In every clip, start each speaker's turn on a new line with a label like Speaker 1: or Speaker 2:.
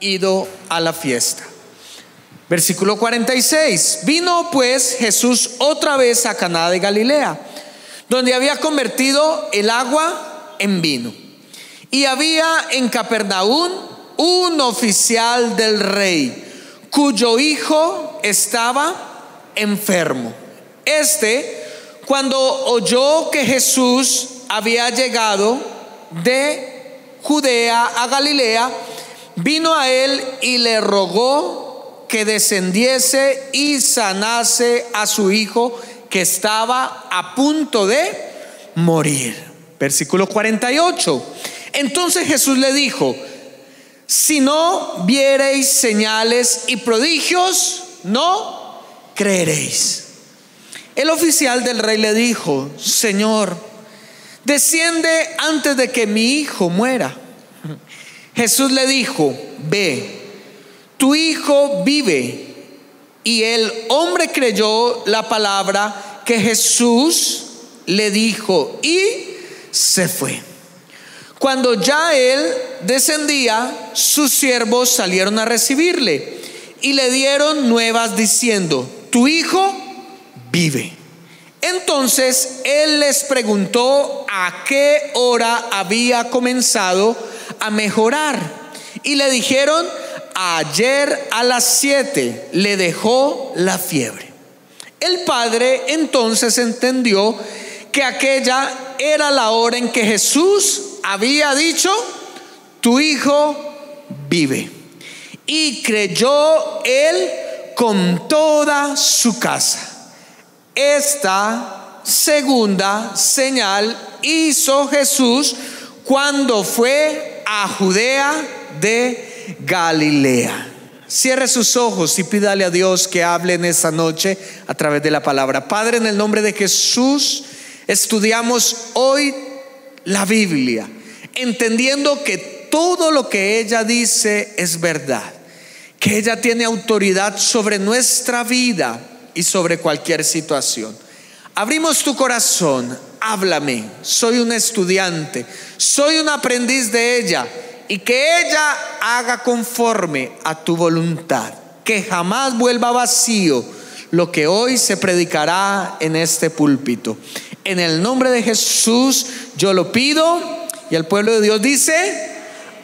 Speaker 1: ido a la fiesta. Versículo 46. Vino pues Jesús otra vez a Caná de Galilea, donde había convertido el agua en vino. Y había en Capernaum un oficial del rey, cuyo hijo estaba enfermo. Este, cuando oyó que Jesús había llegado de Judea a Galilea, vino a él y le rogó que descendiese y sanase a su hijo que estaba a punto de morir. Versículo 48. Entonces Jesús le dijo, si no viereis señales y prodigios, no creeréis. El oficial del rey le dijo, Señor, desciende antes de que mi hijo muera. Jesús le dijo, ve, tu hijo vive. Y el hombre creyó la palabra que Jesús le dijo y se fue. Cuando ya él descendía, sus siervos salieron a recibirle y le dieron nuevas diciendo, tu hijo vive. Entonces él les preguntó a qué hora había comenzado a mejorar. Y le dijeron, ayer a las siete le dejó la fiebre. El padre entonces entendió que aquella era la hora en que Jesús había dicho, tu hijo vive. Y creyó él con toda su casa. Esta segunda señal hizo Jesús cuando fue a Judea de Galilea. Cierre sus ojos y pídale a Dios que hable en esta noche a través de la palabra. Padre, en el nombre de Jesús, estudiamos hoy la Biblia, entendiendo que todo lo que ella dice es verdad, que ella tiene autoridad sobre nuestra vida y sobre cualquier situación. Abrimos tu corazón, háblame, soy un estudiante, soy un aprendiz de ella y que ella haga conforme a tu voluntad, que jamás vuelva vacío lo que hoy se predicará en este púlpito. En el nombre de Jesús yo lo pido y el pueblo de Dios dice,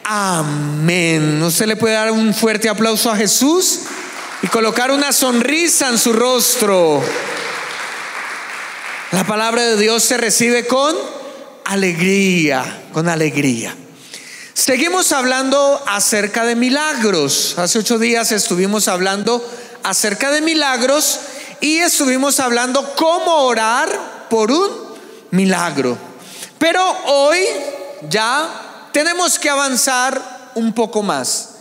Speaker 1: amén. ¿Usted le puede dar un fuerte aplauso a Jesús? y colocar una sonrisa en su rostro. La palabra de Dios se recibe con alegría, con alegría. Seguimos hablando acerca de milagros. Hace ocho días estuvimos hablando acerca de milagros y estuvimos hablando cómo orar por un milagro. Pero hoy ya tenemos que avanzar un poco más.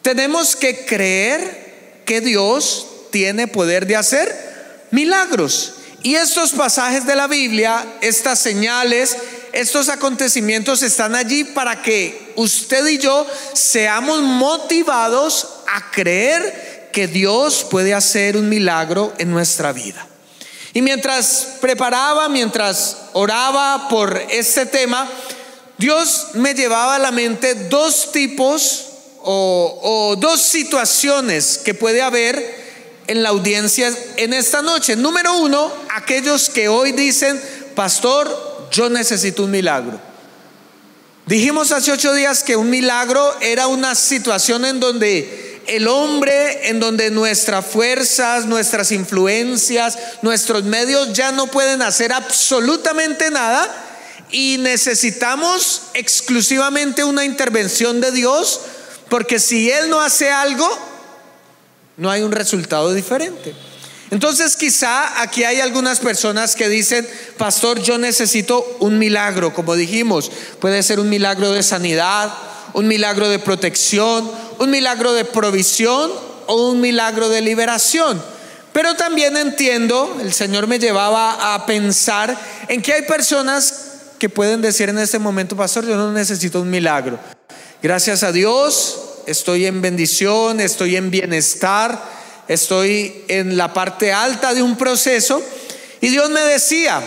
Speaker 1: Tenemos que creer que Dios tiene poder de hacer milagros. Y estos pasajes de la Biblia, estas señales, estos acontecimientos están allí para que usted y yo seamos motivados a creer que Dios puede hacer un milagro en nuestra vida. Y mientras preparaba, mientras oraba por este tema, Dios me llevaba a la mente dos tipos o, dos situaciones que puede haber en la audiencia en esta noche. Número uno, aquellos que hoy dicen, pastor, yo necesito un milagro. Dijimos hace ocho días que un milagro era una situación en donde el hombre, en donde nuestras fuerzas, nuestras influencias, nuestros medios ya no pueden hacer absolutamente nada y necesitamos exclusivamente una intervención de Dios porque si Él no hace algo, no hay un resultado diferente. Entonces quizá aquí hay algunas personas que dicen, pastor, yo necesito un milagro, como dijimos, puede ser un milagro de sanidad, un milagro de protección, un milagro de provisión o un milagro de liberación. Pero también entiendo, el Señor me llevaba a pensar en que hay personas que pueden decir en este momento, pastor, yo no necesito un milagro. Gracias a Dios, estoy en bendición, estoy en bienestar, estoy en la parte alta de un proceso. Y Dios me decía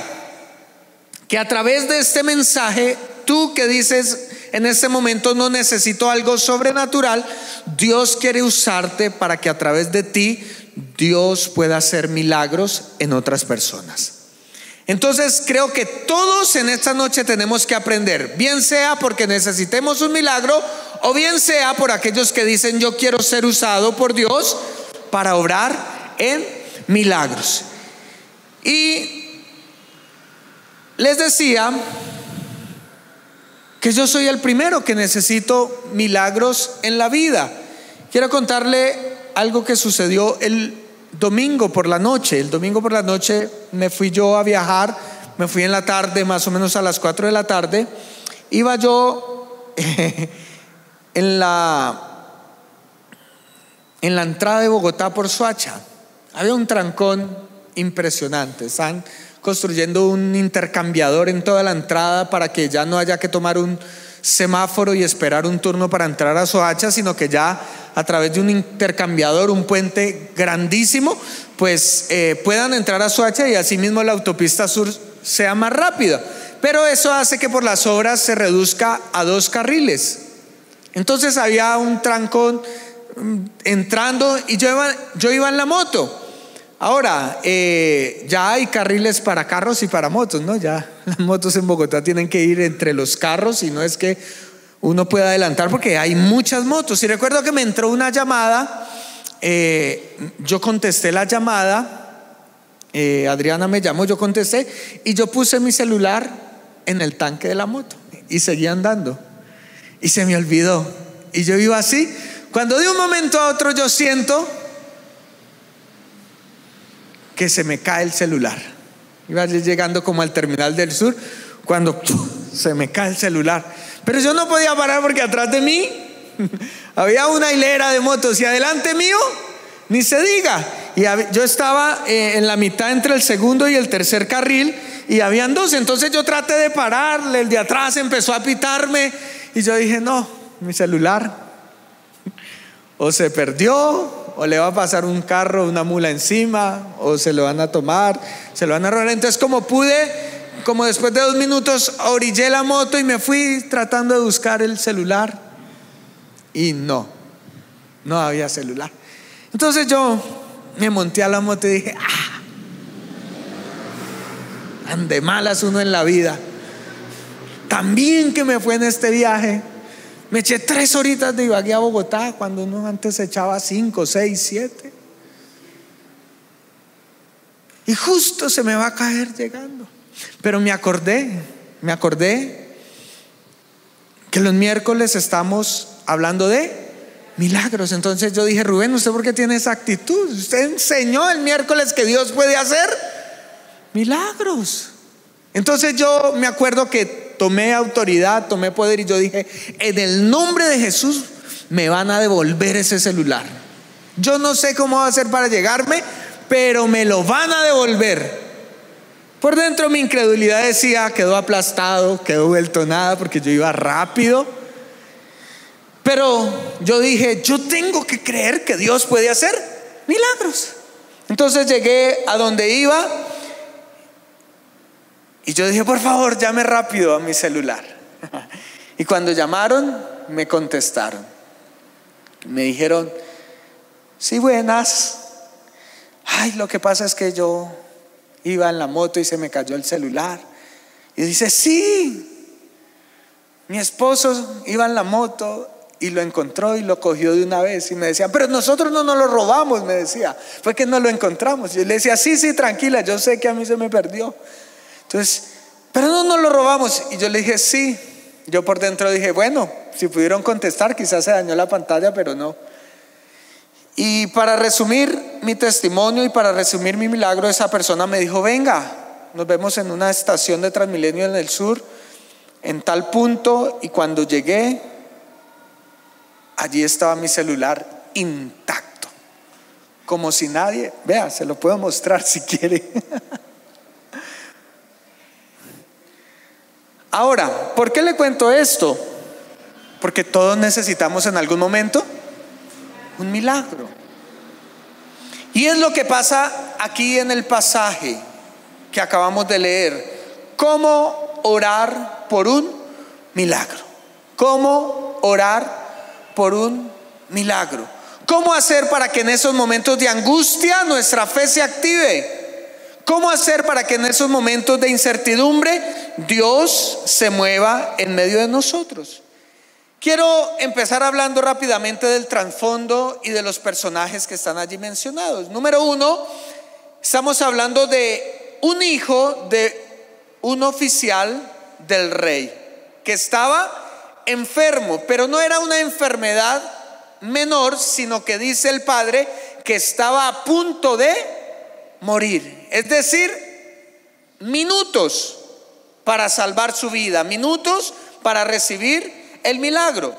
Speaker 1: que a través de este mensaje, tú que dices, en este momento no necesito algo sobrenatural, Dios quiere usarte para que a través de ti Dios pueda hacer milagros en otras personas. Entonces creo que todos en esta noche tenemos que aprender, bien sea porque necesitemos un milagro o bien sea por aquellos que dicen yo quiero ser usado por Dios para obrar en milagros. Y les decía que yo soy el primero que necesito milagros en la vida. Quiero contarle algo que sucedió el domingo por la noche. El domingo por la noche me fui yo a viajar, me fui en la tarde, más o menos a las 4 de la tarde. Iba yo en la en la entrada de Bogotá por Suacha. Había un trancón impresionante. Están construyendo un intercambiador en toda la entrada para que ya no haya que tomar un semáforo y esperar un turno para entrar a Soacha, sino que ya a través de un intercambiador, un puente grandísimo, pues eh, puedan entrar a Soacha y asimismo la autopista sur sea más rápida. Pero eso hace que por las obras se reduzca a dos carriles. Entonces había un trancón mm, entrando y yo iba, yo iba en la moto. Ahora, eh, ya hay carriles para carros y para motos, ¿no? Ya las motos en Bogotá tienen que ir entre los carros y no es que uno pueda adelantar porque hay muchas motos. Y recuerdo que me entró una llamada, eh, yo contesté la llamada, eh, Adriana me llamó, yo contesté y yo puse mi celular en el tanque de la moto y seguí andando. Y se me olvidó. Y yo iba así. Cuando de un momento a otro yo siento que se me cae el celular. Iba llegando como al terminal del sur cuando se me cae el celular. Pero yo no podía parar porque atrás de mí había una hilera de motos y adelante mío, ni se diga. Y yo estaba eh, en la mitad entre el segundo y el tercer carril y habían dos. Entonces yo traté de pararle, el de atrás empezó a pitarme y yo dije, no, mi celular o se perdió o le va a pasar un carro, una mula encima, o se lo van a tomar, se lo van a robar. Entonces, como pude, como después de dos minutos, orillé la moto y me fui tratando de buscar el celular. Y no, no había celular. Entonces yo me monté a la moto y dije, ah, ande malas uno en la vida. También que me fue en este viaje. Me eché tres horitas de Ibagué a Bogotá cuando uno antes se echaba cinco, seis, siete. Y justo se me va a caer llegando. Pero me acordé, me acordé que los miércoles estamos hablando de milagros. Entonces yo dije, Rubén, ¿usted por qué tiene esa actitud? Usted enseñó el miércoles que Dios puede hacer milagros. Entonces yo me acuerdo que tomé autoridad, tomé poder y yo dije, en el nombre de Jesús me van a devolver ese celular. Yo no sé cómo va a ser para llegarme, pero me lo van a devolver. Por dentro mi incredulidad decía, quedó aplastado, quedó vuelto nada porque yo iba rápido. Pero yo dije, yo tengo que creer que Dios puede hacer milagros. Entonces llegué a donde iba y yo dije, por favor, llame rápido a mi celular. Y cuando llamaron, me contestaron. Me dijeron, sí, buenas. Ay, lo que pasa es que yo iba en la moto y se me cayó el celular. Y dice, sí, mi esposo iba en la moto y lo encontró y lo cogió de una vez. Y me decía, pero nosotros no nos lo robamos, me decía. Fue que no lo encontramos. Y yo le decía, sí, sí, tranquila, yo sé que a mí se me perdió. Entonces, pero no nos lo robamos. Y yo le dije, sí. Yo por dentro dije, bueno, si pudieron contestar, quizás se dañó la pantalla, pero no. Y para resumir mi testimonio y para resumir mi milagro, esa persona me dijo, venga, nos vemos en una estación de Transmilenio en el sur, en tal punto, y cuando llegué, allí estaba mi celular intacto, como si nadie, vea, se lo puedo mostrar si quiere. Ahora, ¿por qué le cuento esto? Porque todos necesitamos en algún momento un milagro. Y es lo que pasa aquí en el pasaje que acabamos de leer. ¿Cómo orar por un milagro? ¿Cómo orar por un milagro? ¿Cómo hacer para que en esos momentos de angustia nuestra fe se active? ¿Cómo hacer para que en esos momentos de incertidumbre Dios se mueva en medio de nosotros? Quiero empezar hablando rápidamente del trasfondo y de los personajes que están allí mencionados. Número uno, estamos hablando de un hijo de un oficial del rey que estaba enfermo, pero no era una enfermedad menor, sino que dice el padre que estaba a punto de morir. Es decir, minutos para salvar su vida, minutos para recibir el milagro.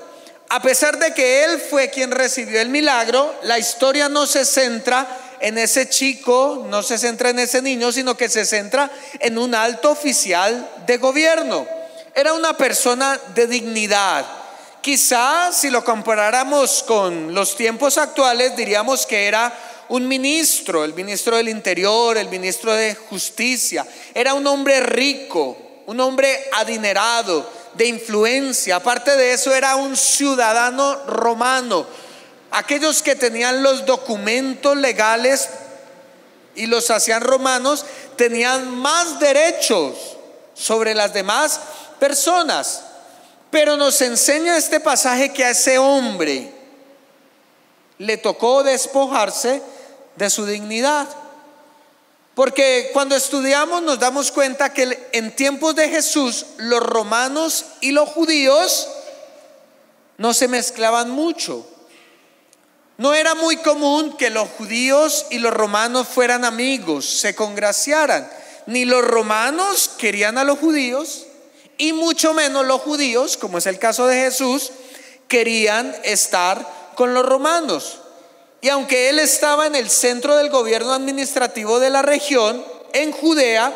Speaker 1: A pesar de que él fue quien recibió el milagro, la historia no se centra en ese chico, no se centra en ese niño, sino que se centra en un alto oficial de gobierno. Era una persona de dignidad. Quizás si lo comparáramos con los tiempos actuales, diríamos que era un ministro, el ministro del Interior, el ministro de Justicia. Era un hombre rico, un hombre adinerado de influencia. Aparte de eso, era un ciudadano romano. Aquellos que tenían los documentos legales y los hacían romanos tenían más derechos sobre las demás personas. Pero nos enseña este pasaje que a ese hombre le tocó despojarse de su dignidad. Porque cuando estudiamos nos damos cuenta que en tiempos de Jesús los romanos y los judíos no se mezclaban mucho. No era muy común que los judíos y los romanos fueran amigos, se congraciaran. Ni los romanos querían a los judíos y mucho menos los judíos, como es el caso de Jesús, querían estar con los romanos. Y aunque él estaba en el centro del gobierno administrativo de la región, en Judea,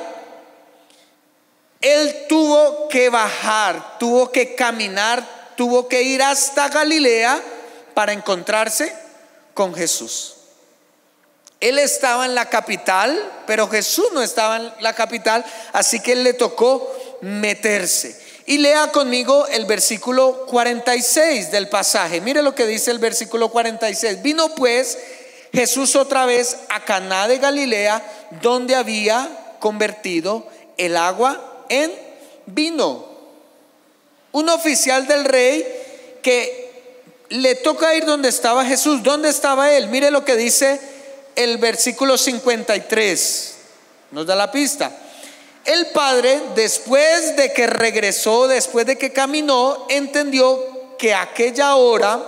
Speaker 1: él tuvo que bajar, tuvo que caminar, tuvo que ir hasta Galilea para encontrarse con Jesús. Él estaba en la capital, pero Jesús no estaba en la capital, así que él le tocó meterse. Y lea conmigo el versículo 46 del pasaje. Mire lo que dice el versículo 46. Vino pues Jesús otra vez a Caná de Galilea, donde había convertido el agua en vino. Un oficial del rey que le toca ir donde estaba Jesús. ¿Dónde estaba él? Mire lo que dice el versículo 53. Nos da la pista. El padre, después de que regresó, después de que caminó, entendió que aquella hora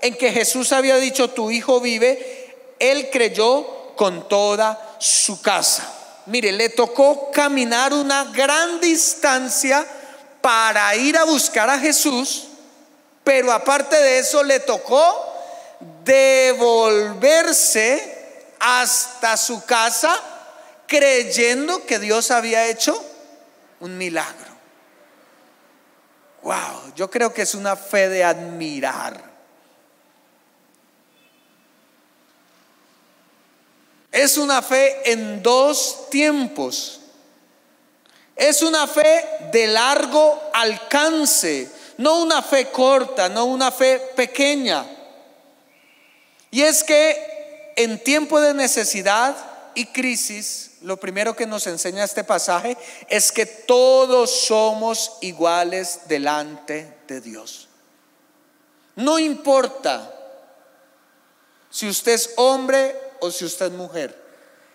Speaker 1: en que Jesús había dicho, tu hijo vive, él creyó con toda su casa. Mire, le tocó caminar una gran distancia para ir a buscar a Jesús, pero aparte de eso le tocó devolverse hasta su casa creyendo que Dios había hecho un milagro. Wow, yo creo que es una fe de admirar. Es una fe en dos tiempos. Es una fe de largo alcance, no una fe corta, no una fe pequeña. Y es que en tiempo de necesidad y crisis, lo primero que nos enseña este pasaje es que todos somos iguales delante de Dios. No importa si usted es hombre o si usted es mujer.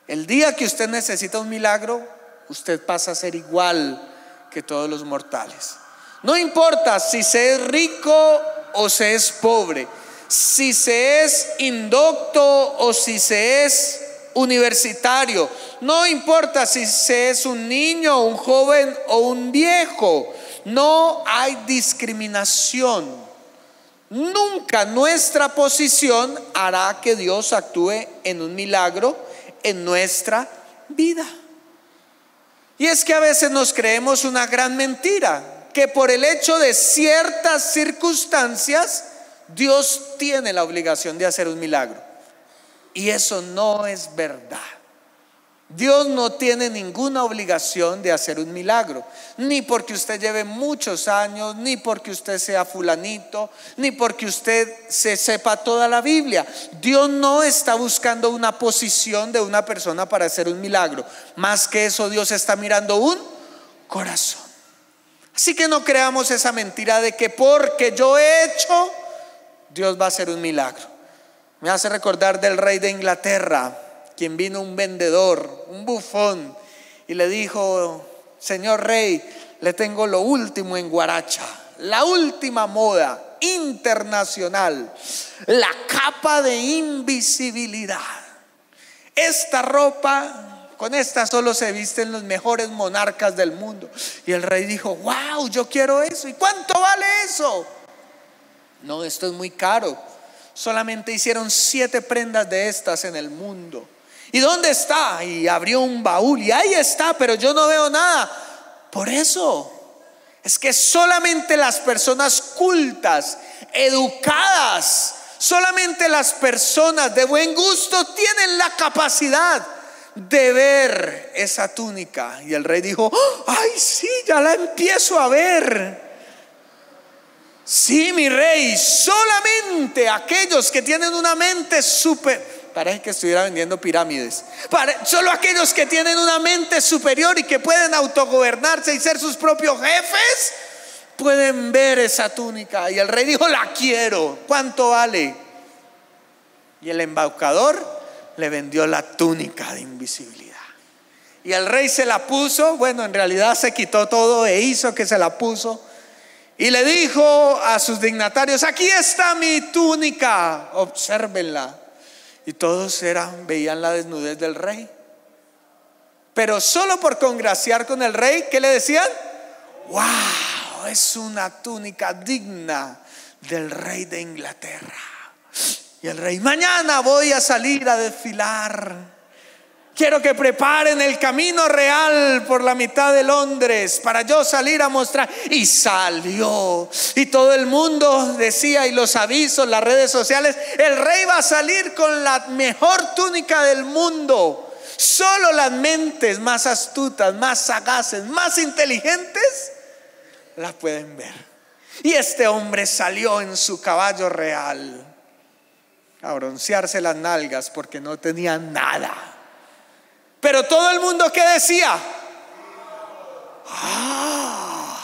Speaker 1: El día que usted necesita un milagro, usted pasa a ser igual que todos los mortales. No importa si se es rico o se es pobre, si se es indocto o si se es universitario, no importa si se es un niño, un joven o un viejo, no hay discriminación. Nunca nuestra posición hará que Dios actúe en un milagro en nuestra vida. Y es que a veces nos creemos una gran mentira, que por el hecho de ciertas circunstancias, Dios tiene la obligación de hacer un milagro. Y eso no es verdad. Dios no tiene ninguna obligación de hacer un milagro, ni porque usted lleve muchos años, ni porque usted sea fulanito, ni porque usted se sepa toda la Biblia. Dios no está buscando una posición de una persona para hacer un milagro. Más que eso, Dios está mirando un corazón. Así que no creamos esa mentira de que porque yo he hecho, Dios va a hacer un milagro. Me hace recordar del rey de Inglaterra quien vino un vendedor, un bufón, y le dijo, Señor rey, le tengo lo último en Guaracha, la última moda internacional, la capa de invisibilidad. Esta ropa, con esta solo se visten los mejores monarcas del mundo. Y el rey dijo, wow, yo quiero eso. ¿Y cuánto vale eso? No, esto es muy caro. Solamente hicieron siete prendas de estas en el mundo. ¿Y dónde está? Y abrió un baúl y ahí está, pero yo no veo nada. Por eso es que solamente las personas cultas, educadas, solamente las personas de buen gusto tienen la capacidad de ver esa túnica. Y el rey dijo, ay, sí, ya la empiezo a ver. Sí, mi rey, solamente aquellos que tienen una mente súper parece que estuviera vendiendo pirámides. solo aquellos que tienen una mente superior y que pueden autogobernarse y ser sus propios jefes, pueden ver esa túnica. Y el rey dijo, la quiero. ¿Cuánto vale? Y el embaucador le vendió la túnica de invisibilidad. Y el rey se la puso, bueno, en realidad se quitó todo e hizo que se la puso. Y le dijo a sus dignatarios, aquí está mi túnica, obsérvenla. Y todos eran, veían la desnudez del rey. Pero solo por congraciar con el rey, ¿qué le decían? ¡Wow! Es una túnica digna del rey de Inglaterra. Y el rey, mañana voy a salir a desfilar Quiero que preparen el camino real por la mitad de Londres para yo salir a mostrar. Y salió. Y todo el mundo decía, y los avisos, las redes sociales, el rey va a salir con la mejor túnica del mundo. Solo las mentes más astutas, más sagaces, más inteligentes la pueden ver. Y este hombre salió en su caballo real a broncearse las nalgas porque no tenía nada. Pero todo el mundo que decía, ah,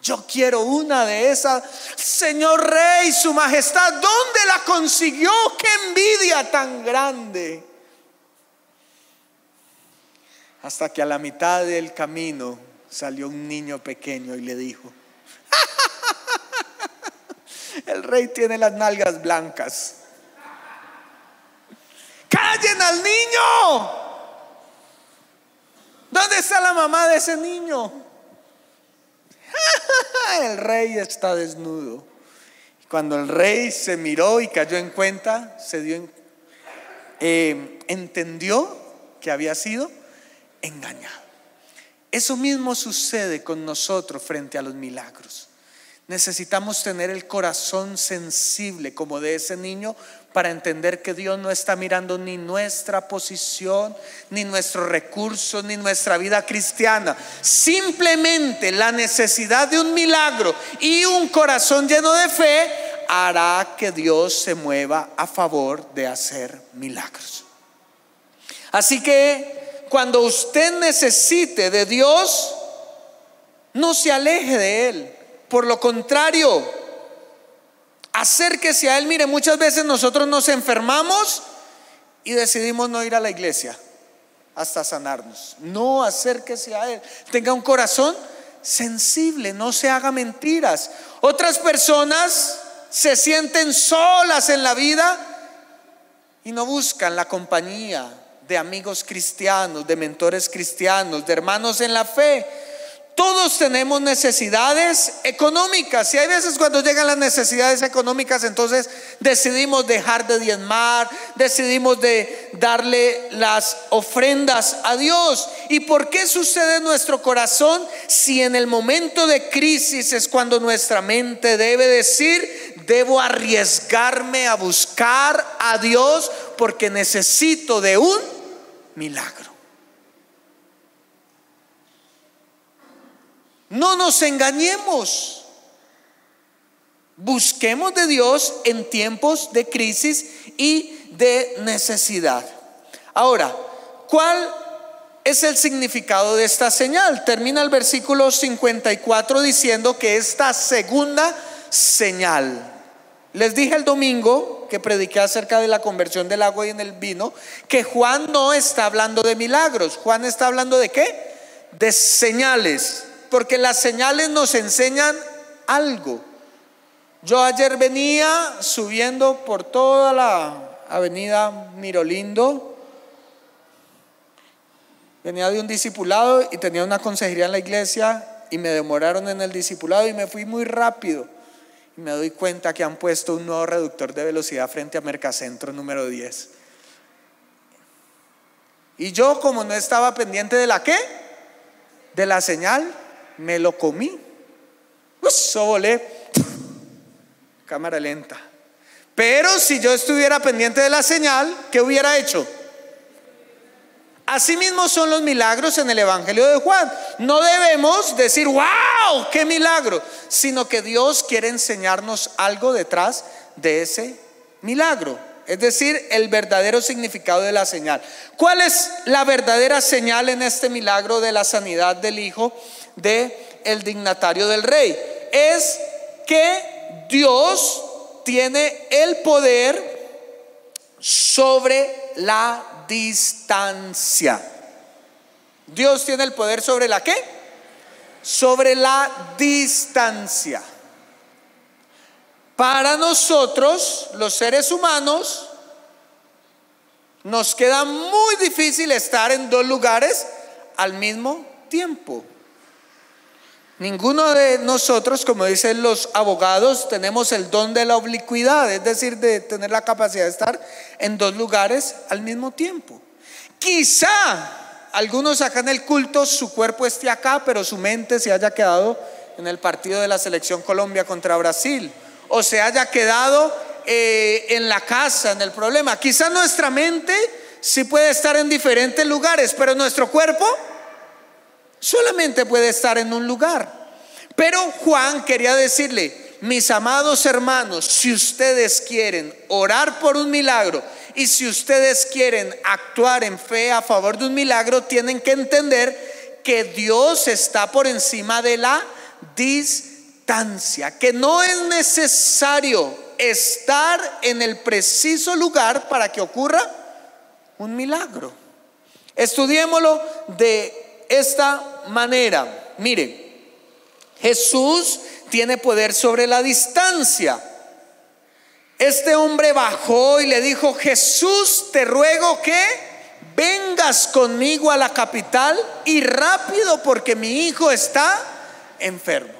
Speaker 1: yo quiero una de esas. Señor Rey, Su Majestad, ¿dónde la consiguió? ¡Qué envidia tan grande! Hasta que a la mitad del camino salió un niño pequeño y le dijo, el rey tiene las nalgas blancas. Callen al niño. ¿Dónde está la mamá de ese niño? el rey está desnudo. Cuando el rey se miró y cayó en cuenta, se dio eh, entendió que había sido engañado. Eso mismo sucede con nosotros frente a los milagros. Necesitamos tener el corazón sensible como de ese niño para entender que Dios no está mirando ni nuestra posición, ni nuestros recursos, ni nuestra vida cristiana. Simplemente la necesidad de un milagro y un corazón lleno de fe hará que Dios se mueva a favor de hacer milagros. Así que cuando usted necesite de Dios, no se aleje de Él. Por lo contrario, acérquese a Él. Mire, muchas veces nosotros nos enfermamos y decidimos no ir a la iglesia hasta sanarnos. No acérquese a Él. Tenga un corazón sensible, no se haga mentiras. Otras personas se sienten solas en la vida y no buscan la compañía de amigos cristianos, de mentores cristianos, de hermanos en la fe todos tenemos necesidades económicas y hay veces cuando llegan las necesidades económicas entonces decidimos dejar de diezmar, decidimos de darle las ofrendas a Dios. ¿Y por qué sucede en nuestro corazón si en el momento de crisis es cuando nuestra mente debe decir, debo arriesgarme a buscar a Dios porque necesito de un milagro? No nos engañemos. Busquemos de Dios en tiempos de crisis y de necesidad. Ahora, ¿cuál es el significado de esta señal? Termina el versículo 54 diciendo que esta segunda señal. Les dije el domingo que prediqué acerca de la conversión del agua y en el vino, que Juan no está hablando de milagros. Juan está hablando de qué? De señales. Porque las señales nos enseñan algo. Yo ayer venía subiendo por toda la avenida Mirolindo. Venía de un discipulado y tenía una consejería en la iglesia y me demoraron en el discipulado y me fui muy rápido. Y me doy cuenta que han puesto un nuevo reductor de velocidad frente a Mercacentro número 10. Y yo como no estaba pendiente de la qué, de la señal, me lo comí. Pues volé cámara lenta. Pero si yo estuviera pendiente de la señal, ¿qué hubiera hecho? Asimismo son los milagros en el Evangelio de Juan. No debemos decir, wow, qué milagro, sino que Dios quiere enseñarnos algo detrás de ese milagro. Es decir, el verdadero significado de la señal. ¿Cuál es la verdadera señal en este milagro de la sanidad del hijo de el dignatario del rey? Es que Dios tiene el poder sobre la distancia. Dios tiene el poder sobre la qué? Sobre la distancia. Para nosotros, los seres humanos, nos queda muy difícil estar en dos lugares al mismo tiempo. Ninguno de nosotros, como dicen los abogados, tenemos el don de la oblicuidad, es decir, de tener la capacidad de estar en dos lugares al mismo tiempo. Quizá algunos acá en el culto su cuerpo esté acá, pero su mente se haya quedado en el partido de la selección Colombia contra Brasil, o se haya quedado eh, en la casa, en el problema. Quizá nuestra mente sí puede estar en diferentes lugares, pero nuestro cuerpo solamente puede estar en un lugar. Pero Juan quería decirle, mis amados hermanos, si ustedes quieren orar por un milagro y si ustedes quieren actuar en fe a favor de un milagro, tienen que entender que Dios está por encima de la distancia, que no es necesario estar en el preciso lugar para que ocurra un milagro. Estudiémoslo de esta manera. Mire, Jesús tiene poder sobre la distancia. Este hombre bajó y le dijo, Jesús, te ruego que vengas conmigo a la capital y rápido porque mi hijo está enfermo.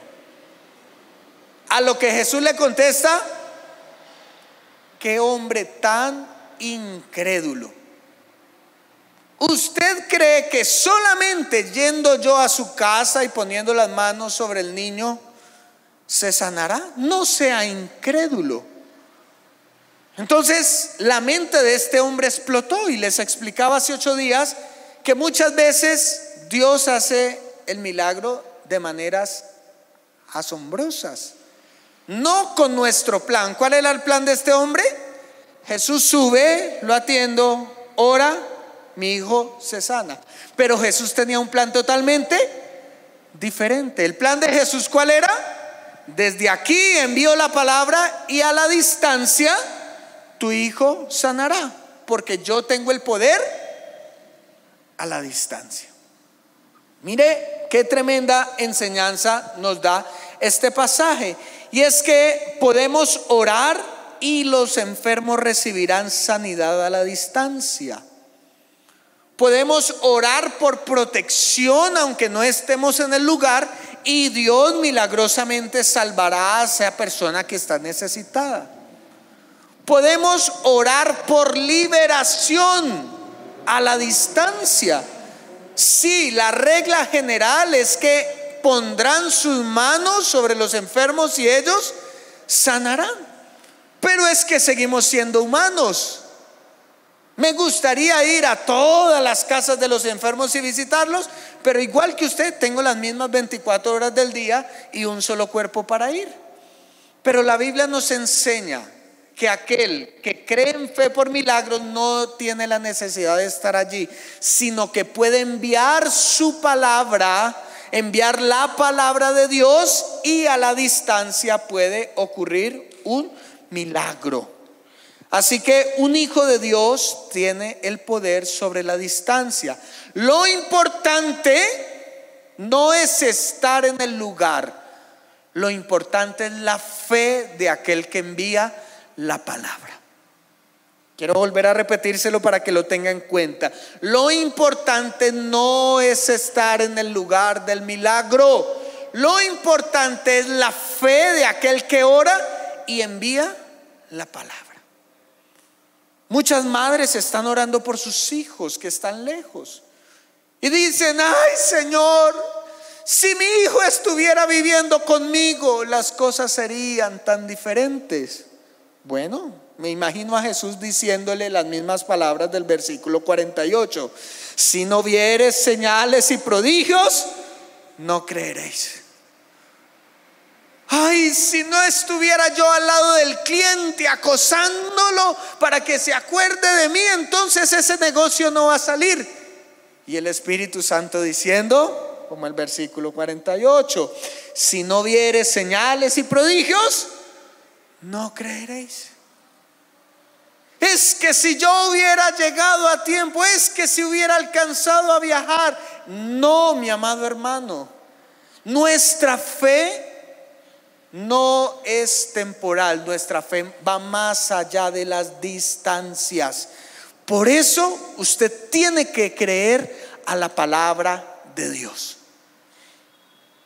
Speaker 1: A lo que Jesús le contesta, qué hombre tan incrédulo. ¿Usted cree que solamente yendo yo a su casa y poniendo las manos sobre el niño se sanará? No sea incrédulo. Entonces la mente de este hombre explotó y les explicaba hace ocho días que muchas veces Dios hace el milagro de maneras asombrosas. No con nuestro plan. ¿Cuál era el plan de este hombre? Jesús sube, lo atiendo, ora mi hijo se sana. Pero Jesús tenía un plan totalmente diferente. ¿El plan de Jesús cuál era? Desde aquí envío la palabra y a la distancia tu hijo sanará, porque yo tengo el poder a la distancia. Mire qué tremenda enseñanza nos da este pasaje. Y es que podemos orar y los enfermos recibirán sanidad a la distancia. Podemos orar por protección aunque no estemos en el lugar y Dios milagrosamente salvará a esa persona que está necesitada. Podemos orar por liberación a la distancia. Sí, la regla general es que pondrán sus manos sobre los enfermos y ellos sanarán. Pero es que seguimos siendo humanos. Me gustaría ir a todas las casas de los enfermos y visitarlos, pero igual que usted, tengo las mismas 24 horas del día y un solo cuerpo para ir. Pero la Biblia nos enseña que aquel que cree en fe por milagros no tiene la necesidad de estar allí, sino que puede enviar su palabra, enviar la palabra de Dios y a la distancia puede ocurrir un milagro. Así que un hijo de Dios tiene el poder sobre la distancia. Lo importante no es estar en el lugar, lo importante es la fe de aquel que envía la palabra. Quiero volver a repetírselo para que lo tenga en cuenta. Lo importante no es estar en el lugar del milagro. Lo importante es la fe de aquel que ora y envía la palabra. Muchas madres están orando por sus hijos que están lejos. Y dicen, ay Señor, si mi hijo estuviera viviendo conmigo, las cosas serían tan diferentes. Bueno, me imagino a Jesús diciéndole las mismas palabras del versículo 48. Si no vieres señales y prodigios, no creeréis. Ay, si no estuviera yo al lado del cliente acosándolo para que se acuerde de mí, entonces ese negocio no va a salir. Y el Espíritu Santo diciendo, como el versículo 48, si no vieres señales y prodigios, no creeréis. Es que si yo hubiera llegado a tiempo, es que si hubiera alcanzado a viajar. No, mi amado hermano. Nuestra fe no es temporal, nuestra fe va más allá de las distancias. Por eso usted tiene que creer a la palabra de Dios.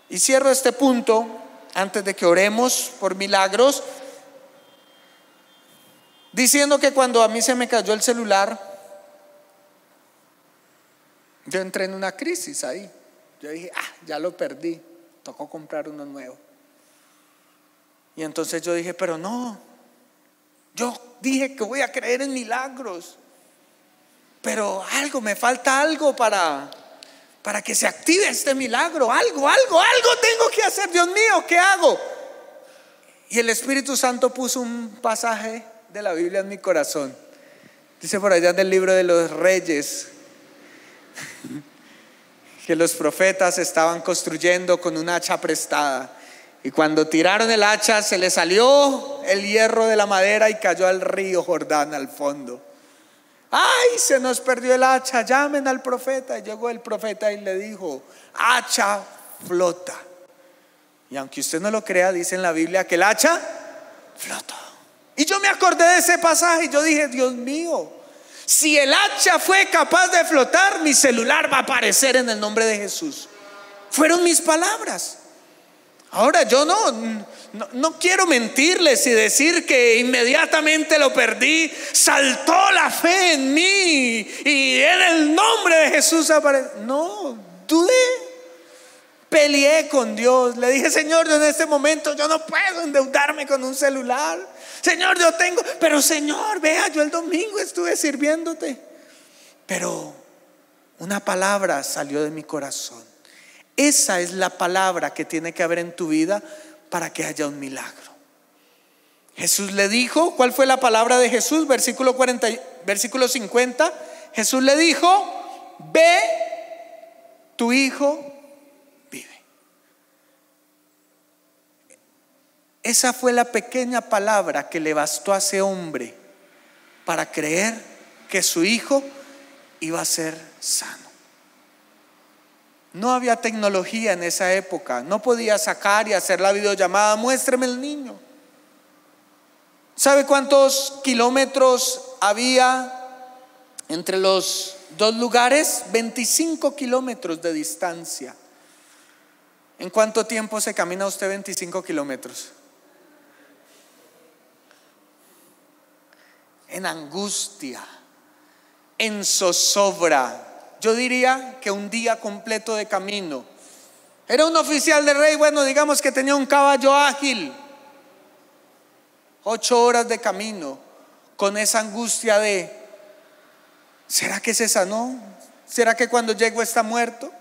Speaker 1: Y cierro este punto antes de que oremos por milagros Diciendo que cuando a mí se me cayó el celular, yo entré en una crisis ahí. Yo dije, ah, ya lo perdí, tocó comprar uno nuevo. Y entonces yo dije, pero no, yo dije que voy a creer en milagros, pero algo, me falta algo para, para que se active este milagro, algo, algo, algo tengo que hacer, Dios mío, ¿qué hago? Y el Espíritu Santo puso un pasaje de la Biblia en mi corazón. Dice por allá en el libro de los reyes que los profetas estaban construyendo con un hacha prestada. Y cuando tiraron el hacha se le salió el hierro de la madera y cayó al río Jordán al fondo. Ay, se nos perdió el hacha, llamen al profeta. Y llegó el profeta y le dijo, hacha flota. Y aunque usted no lo crea, dice en la Biblia que el hacha flotó. Y yo me acordé de ese pasaje y yo dije, Dios mío, si el hacha fue capaz de flotar, mi celular va a aparecer en el nombre de Jesús. Fueron mis palabras. Ahora yo no, no, quiero mentirles y decir que inmediatamente lo perdí. Saltó la fe en mí y en el nombre de Jesús apareció. No, dudé. Peleé con Dios. Le dije, Señor, en este momento yo no puedo endeudarme con un celular. Señor, yo tengo, pero Señor, vea, yo el domingo estuve sirviéndote. Pero una palabra salió de mi corazón. Esa es la palabra que tiene que haber en tu vida para que haya un milagro. Jesús le dijo, ¿cuál fue la palabra de Jesús? Versículo 40, versículo 50. Jesús le dijo, "Ve, tu hijo Esa fue la pequeña palabra que le bastó a ese hombre para creer que su hijo iba a ser sano. No había tecnología en esa época, no podía sacar y hacer la videollamada, muéstreme el niño. ¿Sabe cuántos kilómetros había entre los dos lugares? 25 kilómetros de distancia. ¿En cuánto tiempo se camina usted 25 kilómetros? en angustia, en zozobra. Yo diría que un día completo de camino. Era un oficial de rey, bueno, digamos que tenía un caballo ágil. Ocho horas de camino con esa angustia de, ¿será que se sanó? ¿Será que cuando llego está muerto?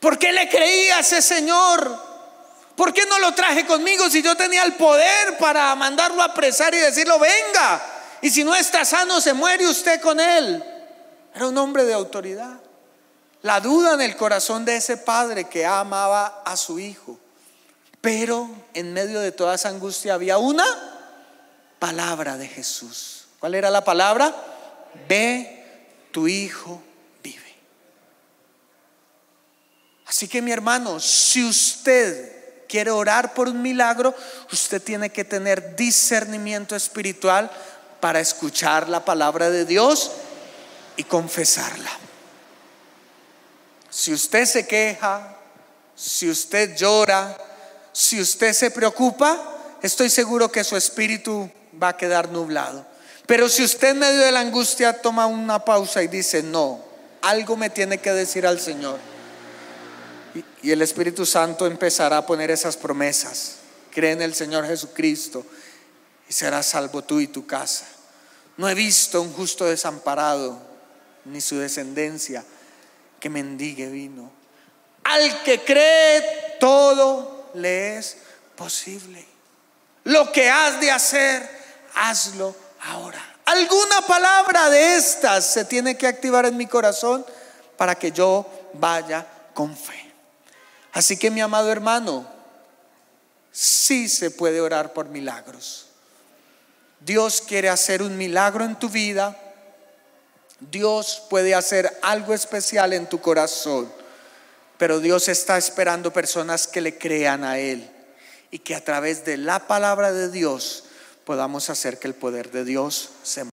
Speaker 1: ¿Por qué le creí a ese Señor? ¿Por qué no lo traje conmigo si yo tenía el poder para mandarlo a apresar y decirlo, venga? Y si no está sano, se muere usted con él. Era un hombre de autoridad. La duda en el corazón de ese padre que amaba a su hijo. Pero en medio de toda esa angustia había una palabra de Jesús. ¿Cuál era la palabra? Ve, tu hijo vive. Así que mi hermano, si usted quiere orar por un milagro, usted tiene que tener discernimiento espiritual para escuchar la palabra de Dios y confesarla. Si usted se queja, si usted llora, si usted se preocupa, estoy seguro que su espíritu va a quedar nublado. Pero si usted en medio de la angustia toma una pausa y dice, no, algo me tiene que decir al Señor. Y, el Espíritu Santo empezará a poner esas promesas. Cree en el Señor Jesucristo y serás salvo tú y tu casa. No he visto un justo desamparado, ni su descendencia que mendigue vino. Al que cree, todo le es posible. Lo que has de hacer, hazlo ahora. Alguna palabra de estas se tiene que activar en mi corazón para que yo vaya con fe. Así que mi amado hermano, sí se puede orar por milagros. Dios quiere hacer un milagro en tu vida Dios puede hacer algo especial en tu corazón, pero Dios está esperando personas que le crean a Él y que a través de la palabra de Dios podamos hacer que el poder de Dios se